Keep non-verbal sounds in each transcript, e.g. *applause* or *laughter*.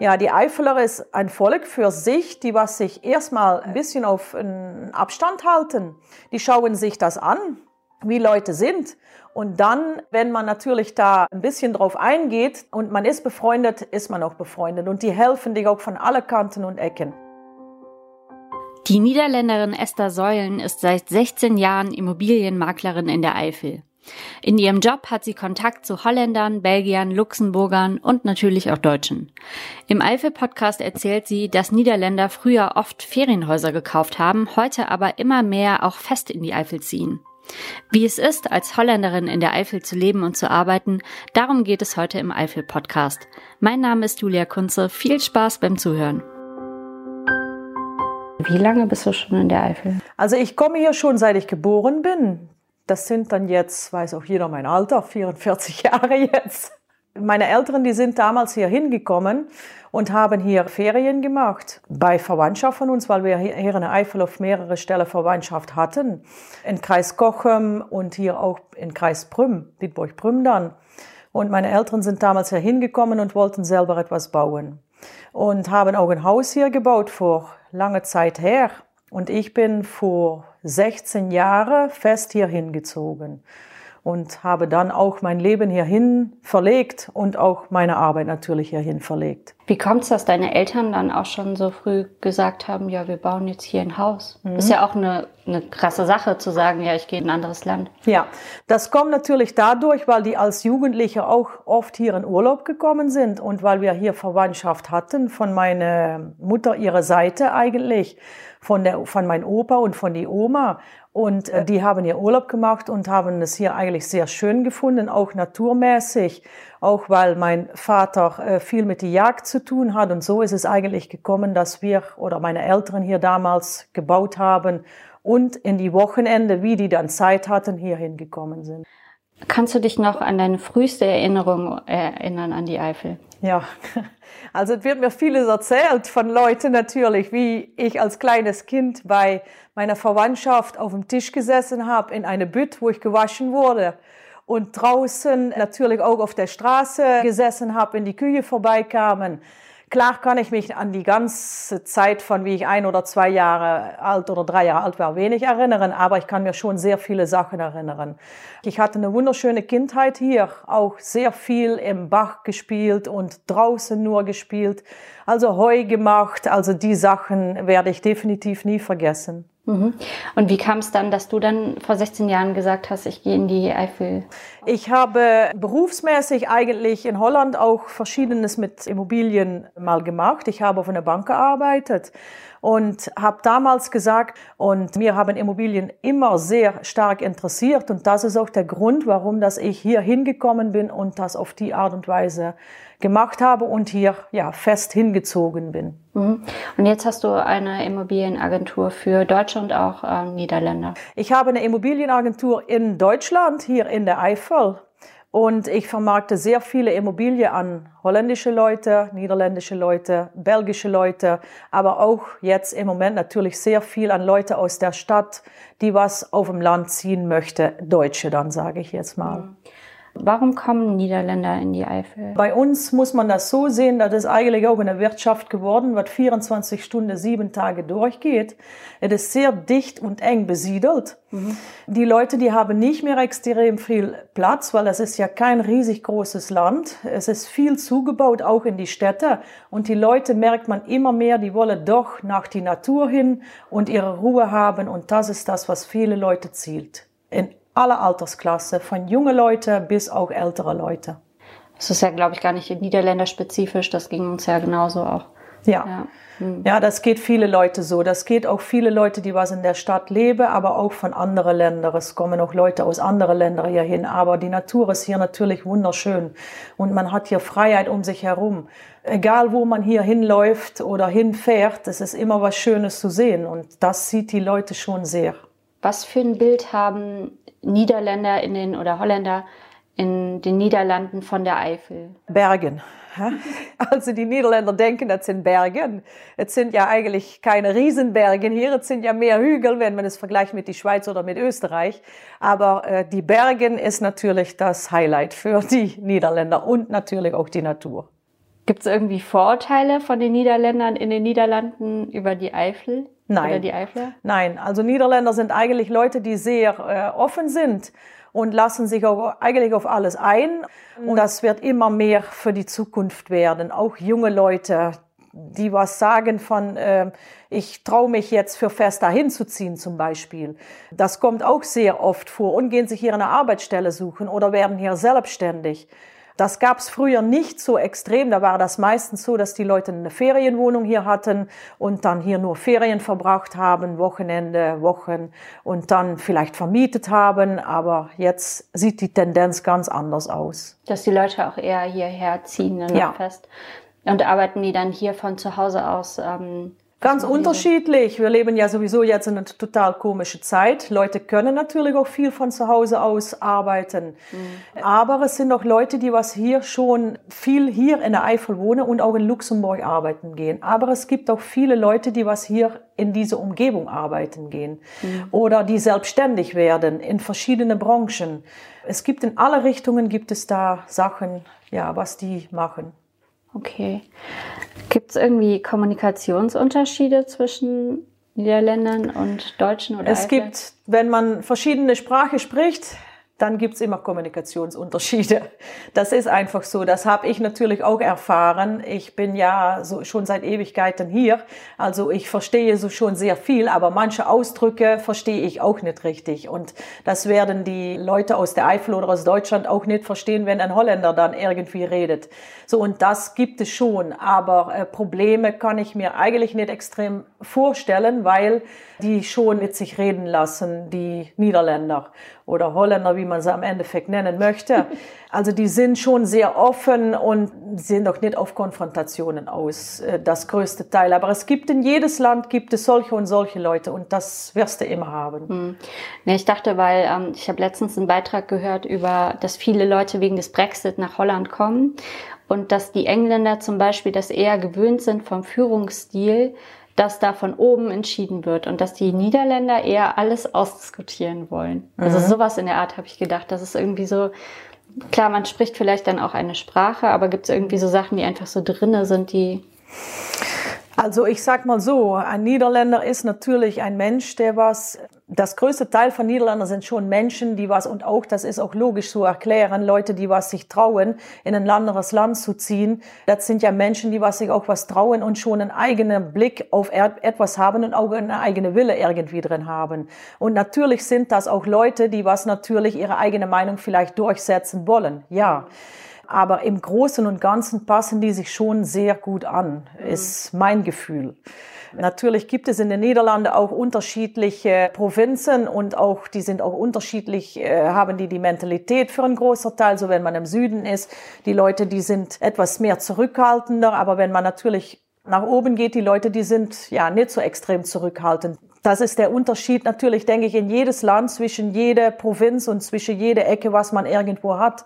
Ja, die Eifeler ist ein Volk für sich, die was sich erstmal ein bisschen auf einen Abstand halten. Die schauen sich das an, wie Leute sind. Und dann, wenn man natürlich da ein bisschen drauf eingeht und man ist befreundet, ist man auch befreundet. Und die helfen dich auch von alle Kanten und Ecken. Die Niederländerin Esther Säulen ist seit 16 Jahren Immobilienmaklerin in der Eifel. In ihrem Job hat sie Kontakt zu Holländern, Belgiern, Luxemburgern und natürlich auch Deutschen. Im Eifel-Podcast erzählt sie, dass Niederländer früher oft Ferienhäuser gekauft haben, heute aber immer mehr auch fest in die Eifel ziehen. Wie es ist, als Holländerin in der Eifel zu leben und zu arbeiten, darum geht es heute im Eifel-Podcast. Mein Name ist Julia Kunze. Viel Spaß beim Zuhören. Wie lange bist du schon in der Eifel? Also ich komme hier schon seit ich geboren bin. Das sind dann jetzt, weiß auch jeder mein Alter, 44 *laughs* Jahre jetzt. Meine Eltern, die sind damals hier hingekommen und haben hier Ferien gemacht bei Verwandtschaft von uns, weil wir hier in der Eifel auf mehrere Stellen Verwandtschaft hatten. In Kreis Kochem und hier auch in Kreis Prüm, Dietburg-Prüm dann. Und meine Eltern sind damals hier hingekommen und wollten selber etwas bauen. Und haben auch ein Haus hier gebaut vor langer Zeit her. Und ich bin vor 16 Jahren fest hier hingezogen und habe dann auch mein Leben hierhin verlegt und auch meine Arbeit natürlich hierhin verlegt. Wie kommt es, dass deine Eltern dann auch schon so früh gesagt haben, ja, wir bauen jetzt hier ein Haus? Mhm. Ist ja auch eine, eine krasse Sache zu sagen, ja, ich gehe in ein anderes Land. Ja, das kommt natürlich dadurch, weil die als Jugendliche auch oft hier in Urlaub gekommen sind und weil wir hier Verwandtschaft hatten von meiner Mutter ihrer Seite eigentlich von, der, von meinem Opa und von die Oma. Und äh, die haben ihr Urlaub gemacht und haben es hier eigentlich sehr schön gefunden, auch naturmäßig, auch weil mein Vater äh, viel mit der Jagd zu tun hat. Und so ist es eigentlich gekommen, dass wir oder meine Eltern hier damals gebaut haben und in die Wochenende, wie die dann Zeit hatten, hier hingekommen sind. Kannst du dich noch an deine früheste Erinnerung erinnern an die Eifel? Ja, *laughs* also es wird mir vieles erzählt von Leuten natürlich, wie ich als kleines Kind bei meiner Verwandtschaft auf dem Tisch gesessen habe in eine Bütt, wo ich gewaschen wurde und draußen natürlich auch auf der Straße gesessen habe, wenn die Kühe vorbeikamen. Klar kann ich mich an die ganze Zeit von wie ich ein oder zwei Jahre alt oder drei Jahre alt war wenig erinnern, aber ich kann mir schon sehr viele Sachen erinnern. Ich hatte eine wunderschöne Kindheit hier, auch sehr viel im Bach gespielt und draußen nur gespielt, also Heu gemacht, also die Sachen werde ich definitiv nie vergessen. Mhm. Und wie kam es dann, dass du dann vor 16 Jahren gesagt hast, ich gehe in die Eifel? Ich habe berufsmäßig eigentlich in Holland auch Verschiedenes mit Immobilien mal gemacht. Ich habe auf einer Bank gearbeitet und habe damals gesagt, und mir haben Immobilien immer sehr stark interessiert und das ist auch der Grund, warum dass ich hier hingekommen bin und das auf die Art und Weise gemacht habe und hier ja fest hingezogen bin. Mhm. Und jetzt hast du eine Immobilienagentur für Deutsche und auch äh, Niederländer. Ich habe eine Immobilienagentur in Deutschland, hier in der Eifel. Und ich vermarkte sehr viele Immobilien an holländische Leute, niederländische Leute, belgische Leute, aber auch jetzt im Moment natürlich sehr viel an Leute aus der Stadt, die was auf dem Land ziehen möchte. Deutsche dann, sage ich jetzt mal. Mhm. Warum kommen Niederländer in die Eifel? Bei uns muss man das so sehen, das ist eigentlich auch eine Wirtschaft geworden, was 24 Stunden, sieben Tage durchgeht. Es ist sehr dicht und eng besiedelt. Mhm. Die Leute, die haben nicht mehr extrem viel Platz, weil es ist ja kein riesig großes Land. Es ist viel zugebaut, auch in die Städte. Und die Leute merkt man immer mehr, die wollen doch nach die Natur hin und ihre Ruhe haben. Und das ist das, was viele Leute zielt. In alle Altersklasse, von junge Leute bis auch ältere Leute. Das ist ja, glaube ich, gar nicht niederländerspezifisch, das ging uns ja genauso auch. Ja. Ja. Hm. ja, das geht viele Leute so. Das geht auch viele Leute, die was in der Stadt leben, aber auch von anderen Ländern. Es kommen auch Leute aus anderen Ländern hier hin. Aber die Natur ist hier natürlich wunderschön und man hat hier Freiheit um sich herum. Egal, wo man hier hinläuft oder hinfährt, es ist immer was Schönes zu sehen und das sieht die Leute schon sehr. Was für ein Bild haben Niederländer in den oder Holländer in den Niederlanden von der Eifel? Bergen. Also die Niederländer denken, das sind Bergen. Es sind ja eigentlich keine Riesenbergen hier, es sind ja mehr Hügel, wenn man es vergleicht mit die Schweiz oder mit Österreich. Aber äh, die Bergen ist natürlich das Highlight für die Niederländer und natürlich auch die Natur. Gibt es irgendwie Vorurteile von den Niederländern in den Niederlanden über die Eifel? Nein. Oder die Eifler? Nein, also Niederländer sind eigentlich Leute, die sehr äh, offen sind und lassen sich auch eigentlich auf alles ein. Und das wird immer mehr für die Zukunft werden. Auch junge Leute, die was sagen von, äh, ich traue mich jetzt für fest dahin zu ziehen zum Beispiel. Das kommt auch sehr oft vor und gehen sich hier eine Arbeitsstelle suchen oder werden hier selbstständig. Das gab's früher nicht so extrem. Da war das meistens so, dass die Leute eine Ferienwohnung hier hatten und dann hier nur Ferien verbracht haben, Wochenende, Wochen und dann vielleicht vermietet haben. Aber jetzt sieht die Tendenz ganz anders aus. Dass die Leute auch eher hierher ziehen, dann Ja. fest. Und arbeiten die dann hier von zu Hause aus? Ähm, Ganz so? unterschiedlich. Wir leben ja sowieso jetzt in einer total komische Zeit. Leute können natürlich auch viel von zu Hause aus arbeiten. Mhm. Aber es sind auch Leute, die was hier schon viel hier in der Eifel wohnen und auch in Luxemburg arbeiten gehen. Aber es gibt auch viele Leute, die was hier in diese Umgebung arbeiten gehen. Mhm. Oder die selbstständig werden in verschiedene Branchen. Es gibt in alle Richtungen gibt es da Sachen, ja, was die machen. Okay. Gibt es irgendwie Kommunikationsunterschiede zwischen Niederländern und Deutschen oder Es Eifler? gibt, wenn man verschiedene Sprachen spricht, dann gibt's immer Kommunikationsunterschiede. Das ist einfach so. Das habe ich natürlich auch erfahren. Ich bin ja so schon seit Ewigkeiten hier. Also ich verstehe so schon sehr viel, aber manche Ausdrücke verstehe ich auch nicht richtig. Und das werden die Leute aus der Eifel oder aus Deutschland auch nicht verstehen, wenn ein Holländer dann irgendwie redet. So, und das gibt es schon. Aber äh, Probleme kann ich mir eigentlich nicht extrem vorstellen, weil die schon mit sich reden lassen, die Niederländer oder Holländer, wie man sie am Endeffekt nennen möchte. *laughs* Also die sind schon sehr offen und sind auch nicht auf Konfrontationen aus, äh, das größte Teil. Aber es gibt in jedes Land gibt es solche und solche Leute und das wirst du immer haben. Nee, ich dachte, weil ähm, ich habe letztens einen Beitrag gehört über, dass viele Leute wegen des Brexit nach Holland kommen und dass die Engländer zum Beispiel das eher gewöhnt sind vom Führungsstil, dass da von oben entschieden wird und dass die Niederländer eher alles ausdiskutieren wollen. Also sowas in der Art habe ich gedacht. Das ist irgendwie so, klar, man spricht vielleicht dann auch eine Sprache, aber gibt es irgendwie so Sachen, die einfach so drinne sind, die Also ich sag mal so, ein Niederländer ist natürlich ein Mensch, der was, das größte Teil von Niederländern sind schon Menschen, die was, und auch, das ist auch logisch zu erklären, Leute, die was sich trauen, in ein anderes Land zu ziehen. Das sind ja Menschen, die was sich auch was trauen und schon einen eigenen Blick auf etwas haben und auch eine eigene Wille irgendwie drin haben. Und natürlich sind das auch Leute, die was natürlich ihre eigene Meinung vielleicht durchsetzen wollen. Ja. Aber im Großen und Ganzen passen die sich schon sehr gut an, ist mein Gefühl. Natürlich gibt es in den Niederlanden auch unterschiedliche Provinzen und auch die sind auch unterschiedlich, äh, haben die die Mentalität für einen großen Teil. So wenn man im Süden ist, die Leute, die sind etwas mehr zurückhaltender, aber wenn man natürlich nach oben geht, die Leute, die sind ja nicht so extrem zurückhaltend. Das ist der Unterschied natürlich, denke ich, in jedes Land zwischen jeder Provinz und zwischen jeder Ecke, was man irgendwo hat.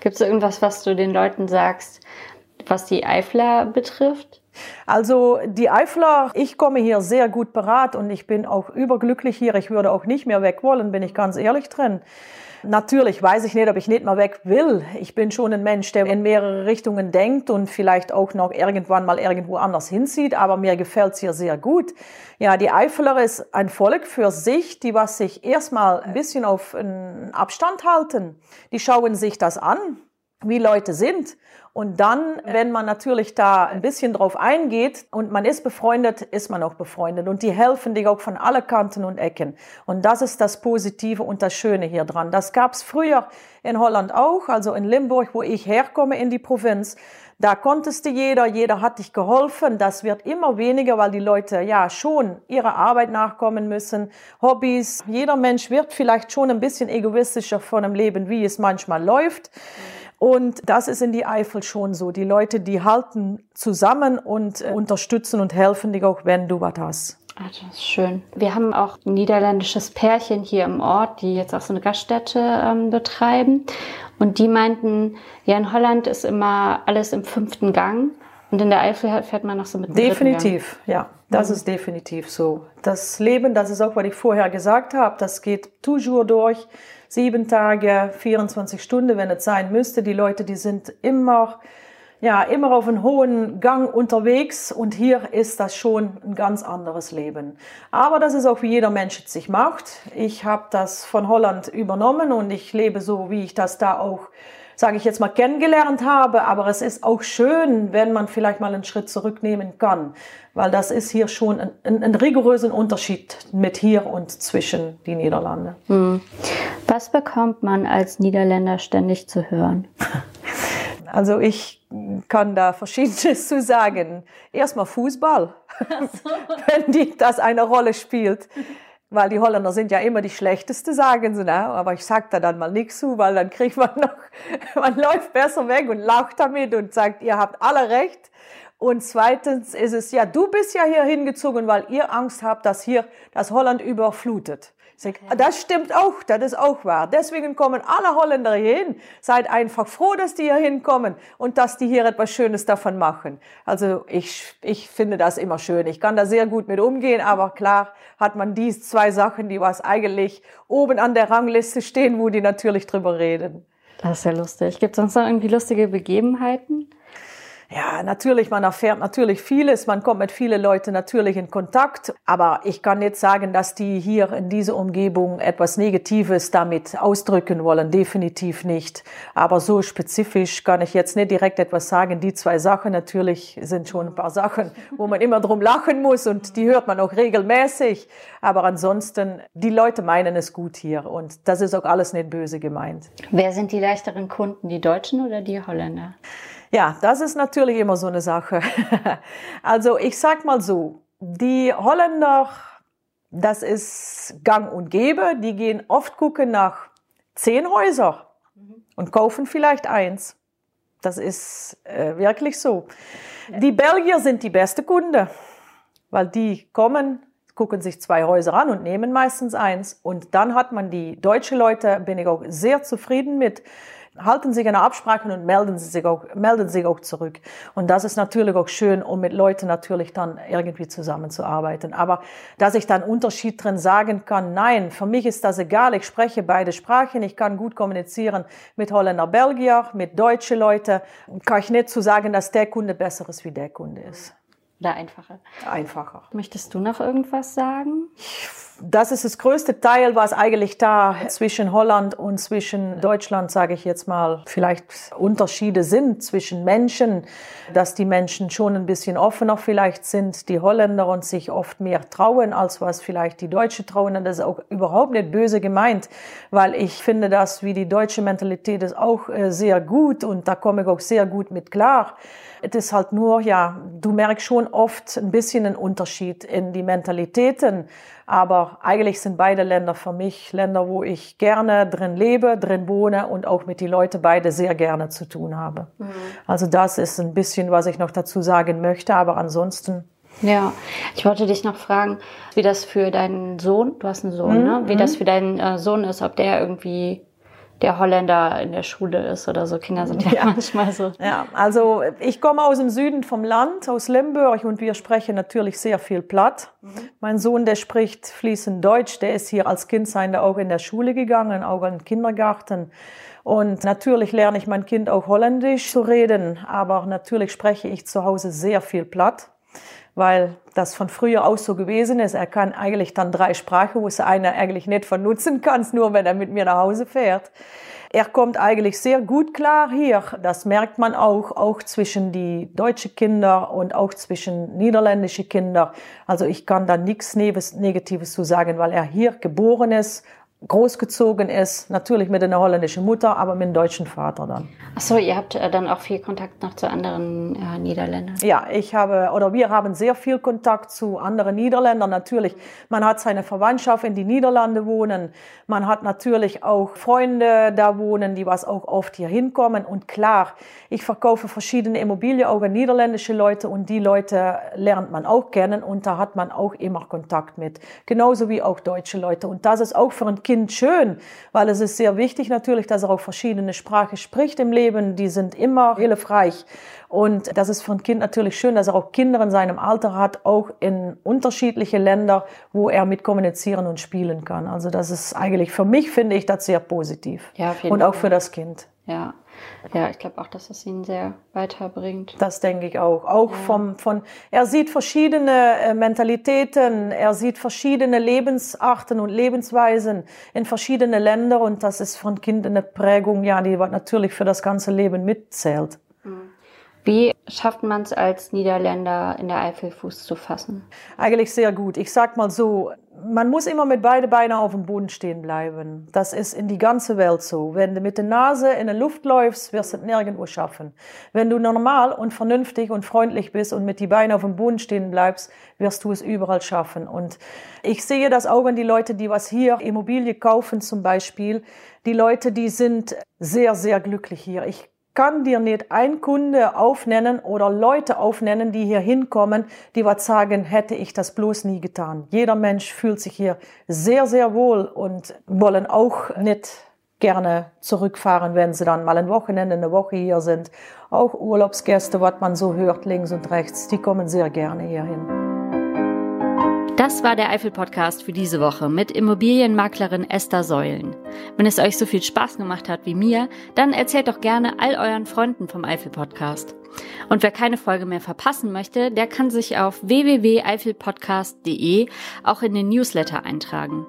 Gibt es irgendwas, was du den Leuten sagst, was die Eifler betrifft? Also die Eifler, ich komme hier sehr gut parat und ich bin auch überglücklich hier. Ich würde auch nicht mehr weg wollen, bin ich ganz ehrlich drin. Natürlich weiß ich nicht, ob ich nicht mal weg will. Ich bin schon ein Mensch, der in mehrere Richtungen denkt und vielleicht auch noch irgendwann mal irgendwo anders hinzieht, aber mir gefällt's hier sehr gut. Ja, die Eifeler ist ein Volk für sich, die was sich erstmal ein bisschen auf einen Abstand halten. Die schauen sich das an, wie Leute sind. Und dann, wenn man natürlich da ein bisschen drauf eingeht und man ist befreundet, ist man auch befreundet. Und die helfen dich auch von alle Kanten und Ecken. Und das ist das Positive und das Schöne hier dran. Das gab's früher in Holland auch, also in Limburg, wo ich herkomme in die Provinz. Da konntest du jeder, jeder hat dich geholfen. Das wird immer weniger, weil die Leute ja schon ihrer Arbeit nachkommen müssen. Hobbys. Jeder Mensch wird vielleicht schon ein bisschen egoistischer von dem Leben, wie es manchmal läuft. Und das ist in die Eifel schon so. Die Leute, die halten zusammen und äh, unterstützen und helfen dich auch, wenn du was hast. Ah, das ist schön. Wir haben auch ein niederländisches Pärchen hier im Ort, die jetzt auch so eine Gaststätte ähm, betreiben. Und die meinten, ja, in Holland ist immer alles im fünften Gang. Und in der Eifel fährt man noch so mit Definitiv, ja. Das ist definitiv so. Das Leben, das ist auch, was ich vorher gesagt habe, das geht toujours durch. Sieben Tage, 24 Stunden, wenn es sein müsste. Die Leute, die sind immer ja immer auf einem hohen Gang unterwegs und hier ist das schon ein ganz anderes Leben. Aber das ist auch wie jeder Mensch es sich macht. Ich habe das von Holland übernommen und ich lebe so, wie ich das da auch sage ich jetzt mal, kennengelernt habe. Aber es ist auch schön, wenn man vielleicht mal einen Schritt zurücknehmen kann, weil das ist hier schon ein, ein, ein rigorosen Unterschied mit hier und zwischen die Niederlande. Hm. Was bekommt man als Niederländer ständig zu hören? *laughs* Also ich kann da Verschiedenes zu sagen. Erstmal Fußball, so. *laughs* wenn die, das eine Rolle spielt. Weil die Holländer sind ja immer die schlechteste, sagen sie, ne? aber ich sag da dann mal nichts zu, weil dann kriegt man *laughs* noch, man läuft besser weg und lacht damit und sagt, ihr habt alle recht. Und zweitens ist es, ja, du bist ja hier hingezogen, weil ihr Angst habt, dass hier das Holland überflutet. Sag, okay. Das stimmt auch, das ist auch wahr. Deswegen kommen alle Holländer hier hin. Seid einfach froh, dass die hier hinkommen und dass die hier etwas Schönes davon machen. Also ich, ich finde das immer schön. Ich kann da sehr gut mit umgehen, aber klar hat man diese zwei Sachen, die was eigentlich oben an der Rangliste stehen, wo die natürlich drüber reden. Das ist ja lustig. Gibt es sonst noch irgendwie lustige Begebenheiten? Ja, natürlich, man erfährt natürlich vieles, man kommt mit vielen Leuten natürlich in Kontakt, aber ich kann nicht sagen, dass die hier in dieser Umgebung etwas Negatives damit ausdrücken wollen, definitiv nicht. Aber so spezifisch kann ich jetzt nicht direkt etwas sagen. Die zwei Sachen natürlich sind schon ein paar Sachen, wo man immer drum lachen muss und die hört man auch regelmäßig. Aber ansonsten, die Leute meinen es gut hier und das ist auch alles nicht böse gemeint. Wer sind die leichteren Kunden, die Deutschen oder die Holländer? Ja, das ist natürlich immer so eine Sache. *laughs* Also ich sag mal so, die Holländer, das ist gang und gäbe, die gehen oft gucken nach zehn Häusern und kaufen vielleicht eins. Das ist äh, wirklich so. Die Belgier sind die beste Kunde, weil die kommen, gucken sich zwei Häuser an und nehmen meistens eins. Und dann hat man die deutsche Leute, bin ich auch sehr zufrieden mit halten sich an der Absprache und melden sich auch, melden sich auch zurück. Und das ist natürlich auch schön, um mit Leuten natürlich dann irgendwie zusammenzuarbeiten. Aber dass ich dann Unterschied drin sagen kann, nein, für mich ist das egal. Ich spreche beide Sprachen. Ich kann gut kommunizieren mit Holländer, Belgier, mit deutsche Leute. Kann ich nicht zu sagen, dass der Kunde besser ist, wie der Kunde ist. Oder einfacher? Einfacher. Möchtest du noch irgendwas sagen? Das ist das größte Teil, was eigentlich da zwischen Holland und zwischen Deutschland, sage ich jetzt mal, vielleicht Unterschiede sind zwischen Menschen, dass die Menschen schon ein bisschen offener vielleicht sind, die Holländer und sich oft mehr trauen, als was vielleicht die Deutsche trauen. Und das ist auch überhaupt nicht böse gemeint, weil ich finde das, wie die deutsche Mentalität ist, auch äh, sehr gut und da komme ich auch sehr gut mit klar. Es ist halt nur, ja, du merkst schon oft ein bisschen einen Unterschied in die Mentalitäten. Aber eigentlich sind beide Länder für mich Länder, wo ich gerne drin lebe, drin wohne und auch mit den Leuten beide sehr gerne zu tun habe. Mhm. Also das ist ein bisschen, was ich noch dazu sagen möchte. Aber ansonsten ja, ich wollte dich noch fragen, wie das für deinen Sohn, du hast einen Sohn, mhm. ne? Wie das mhm. für deinen äh, Sohn ist, ob der irgendwie der Holländer in der Schule ist oder so. Kinder sind ja, ja, *laughs* manchmal so. Ja, also ich komme aus dem Süden vom Land, aus Limburg und wir sprechen natürlich sehr viel Platt. Mhm. Mein Sohn, der spricht fließend Deutsch, der ist hier als Kind sein auch in der Schule gegangen, auch in den Kindergarten. Und natürlich lerne ich mein Kind auch Holländisch zu reden, aber natürlich spreche ich zu Hause sehr viel Platt weil das von früher aus so gewesen ist. Er kann eigentlich dann drei Sprachen, wo es einer eigentlich nicht von nutzen kann, *laughs* nur wenn er mit mir nach Hause fährt. Er kommt eigentlich sehr gut klar hier. Das merkt man auch, auch zwischen die deutschen Kinder und auch zwischen niederländische Kinder. Also ich kann da nichts Negatives zu sagen, weil er hier geboren ist großgezogen ist, natürlich mit einer holländischen Mutter, aber mit einem deutschen Vater dann. Ach so, ihr habt äh, dann auch viel Kontakt noch zu anderen äh, Niederländern? Ja, ich habe, oder wir haben sehr viel Kontakt zu anderen Niederländern. Natürlich, man hat seine Verwandtschaft in die Niederlande wohnen. Man hat natürlich auch Freunde da wohnen, die was auch oft hier hinkommen. Und klar, ich verkaufe verschiedene Immobilien auch an niederländische Leute und die Leute lernt man auch kennen und da hat man auch immer Kontakt mit. Genauso wie auch deutsche Leute. Und das ist auch für ein Kind schön, weil es ist sehr wichtig natürlich, dass er auch verschiedene Sprachen spricht im Leben. Die sind immer hilfreich. Und das ist für ein Kind natürlich schön, dass er auch Kinder in seinem Alter hat, auch in unterschiedliche Länder, wo er mit kommunizieren und spielen kann. Also das ist eigentlich für mich, finde ich, das sehr positiv. Ja, und auch Fall. für das Kind. Ja, ja, ich glaube auch, dass es ihn sehr weiterbringt. Das denke ich auch. Auch ja. vom, von, er sieht verschiedene äh, Mentalitäten, er sieht verschiedene Lebensarten und Lebensweisen in verschiedene Länder und das ist von Kind eine Prägung, ja, die natürlich für das ganze Leben mitzählt. Mhm. Wie schafft man es als Niederländer in der Eifel Fuß zu fassen? Eigentlich sehr gut. Ich sag mal so, man muss immer mit beide Beine auf dem Boden stehen bleiben. Das ist in die ganze Welt so. Wenn du mit der Nase in der Luft läufst, wirst du es nirgendwo schaffen. Wenn du normal und vernünftig und freundlich bist und mit die Beine auf dem Boden stehen bleibst, wirst du es überall schaffen. Und ich sehe das auch an die Leute, die was hier Immobilie kaufen zum Beispiel. Die Leute, die sind sehr, sehr glücklich hier. Ich kann dir nicht ein Kunde aufnennen oder Leute aufnennen, die hier hinkommen, die was sagen, hätte ich das bloß nie getan. Jeder Mensch fühlt sich hier sehr, sehr wohl und wollen auch nicht gerne zurückfahren, wenn sie dann mal ein Wochenende, eine Woche hier sind. Auch Urlaubsgäste, was man so hört, links und rechts, die kommen sehr gerne hier hin. Das war der Eifel-Podcast für diese Woche mit Immobilienmaklerin Esther Säulen. Wenn es euch so viel Spaß gemacht hat wie mir, dann erzählt doch gerne all euren Freunden vom Eifel-Podcast. Und wer keine Folge mehr verpassen möchte, der kann sich auf www.eifelpodcast.de auch in den Newsletter eintragen.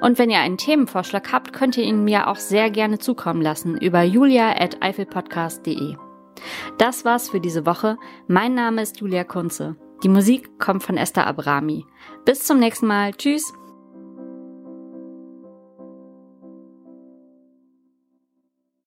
Und wenn ihr einen Themenvorschlag habt, könnt ihr ihn mir auch sehr gerne zukommen lassen über julia.eifelpodcast.de. Das war's für diese Woche. Mein Name ist Julia Kunze. Die Musik kommt von Esther Abrami. Bis zum nächsten Mal. Tschüss.